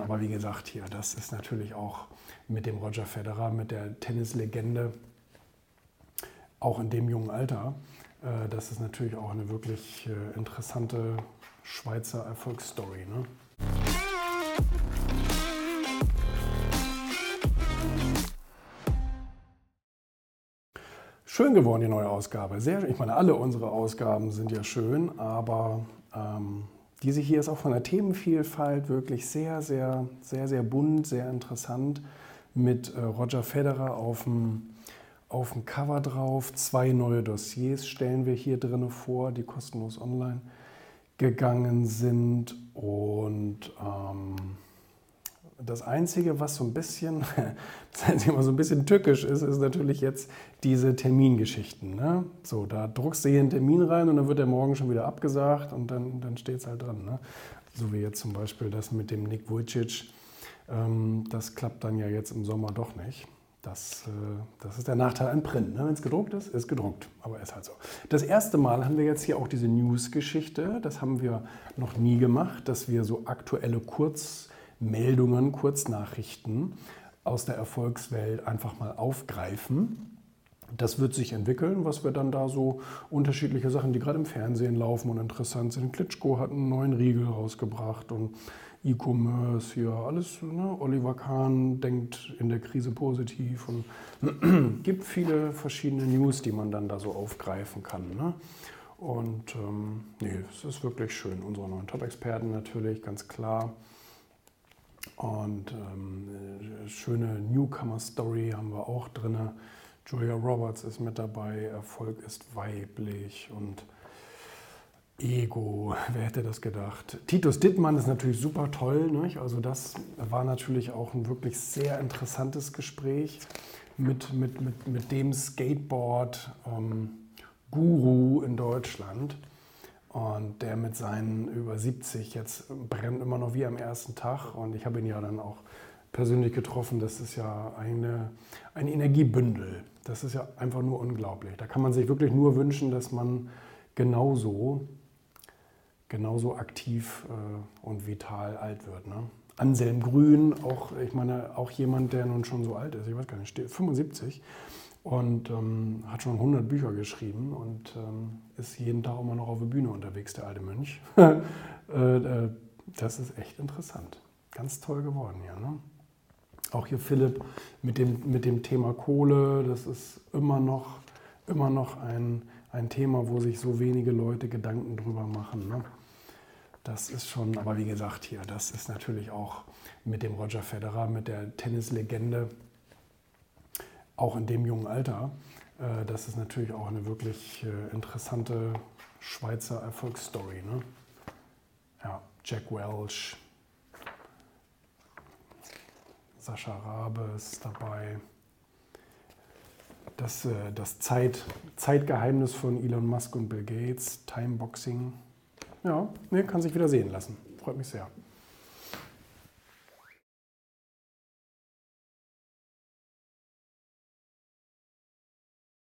Aber wie gesagt, hier, das ist natürlich auch mit dem Roger Federer, mit der Tennislegende, auch in dem jungen Alter, äh, das ist natürlich auch eine wirklich äh, interessante Schweizer Erfolgsstory. Ne? Schön geworden, die neue Ausgabe. Sehr, ich meine, alle unsere Ausgaben sind ja schön, aber ähm, diese hier ist auch von der Themenvielfalt wirklich sehr, sehr, sehr, sehr bunt, sehr interessant. Mit äh, Roger Federer auf dem, auf dem Cover drauf. Zwei neue Dossiers stellen wir hier drin vor, die kostenlos online gegangen sind. Und ähm, das Einzige, was so ein bisschen, das Einzige, so ein bisschen tückisch ist, ist natürlich jetzt diese Termingeschichten. Ne? So, da druckst du hier einen Termin rein und dann wird der morgen schon wieder abgesagt und dann, dann steht es halt dran. Ne? So wie jetzt zum Beispiel das mit dem Nick Vujicic. Ähm, das klappt dann ja jetzt im Sommer doch nicht. Das, äh, das ist der Nachteil an Print. Ne? Wenn es gedruckt ist, ist gedruckt. Aber ist halt so. Das erste Mal haben wir jetzt hier auch diese News-Geschichte. Das haben wir noch nie gemacht, dass wir so aktuelle Kurz- Meldungen, Kurznachrichten aus der Erfolgswelt einfach mal aufgreifen. Das wird sich entwickeln, was wir dann da so unterschiedliche Sachen, die gerade im Fernsehen laufen und interessant sind. Klitschko hat einen neuen Riegel rausgebracht und E-Commerce hier, alles. Ne? Oliver Kahn denkt in der Krise positiv und gibt viele verschiedene News, die man dann da so aufgreifen kann. Ne? Und ähm, nee, es ist wirklich schön. Unsere neuen Top-Experten natürlich, ganz klar. Und ähm, schöne Newcomer-Story haben wir auch drin. Julia Roberts ist mit dabei, Erfolg ist weiblich und Ego, wer hätte das gedacht? Titus Dittmann ist natürlich super toll. Nicht? Also das war natürlich auch ein wirklich sehr interessantes Gespräch mit, mit, mit, mit dem Skateboard-Guru ähm, in Deutschland. Und der mit seinen über 70 jetzt brennt immer noch wie am ersten Tag. Und ich habe ihn ja dann auch persönlich getroffen. Das ist ja eine, ein Energiebündel. Das ist ja einfach nur unglaublich. Da kann man sich wirklich nur wünschen, dass man genauso, genauso aktiv äh, und vital alt wird. Ne? Anselm Grün, auch, ich meine, auch jemand, der nun schon so alt ist, ich weiß gar nicht, 75, und ähm, hat schon 100 Bücher geschrieben und ähm, ist jeden Tag immer noch auf der Bühne unterwegs, der alte Mönch. Äh, äh, das ist echt interessant. Ganz toll geworden hier. Ne? Auch hier Philipp mit dem, mit dem Thema Kohle, das ist immer noch, immer noch ein, ein Thema, wo sich so wenige Leute Gedanken drüber machen. Ne? Das ist schon, aber wie gesagt, hier, das ist natürlich auch mit dem Roger Federer, mit der Tennislegende, auch in dem jungen Alter. Äh, das ist natürlich auch eine wirklich äh, interessante Schweizer Erfolgsstory. Ne? Ja, Jack Welch, Sascha Rabe ist dabei. Das, äh, das Zeit, Zeitgeheimnis von Elon Musk und Bill Gates, Timeboxing. Ja, nee, kann sich wieder sehen lassen. Freut mich sehr.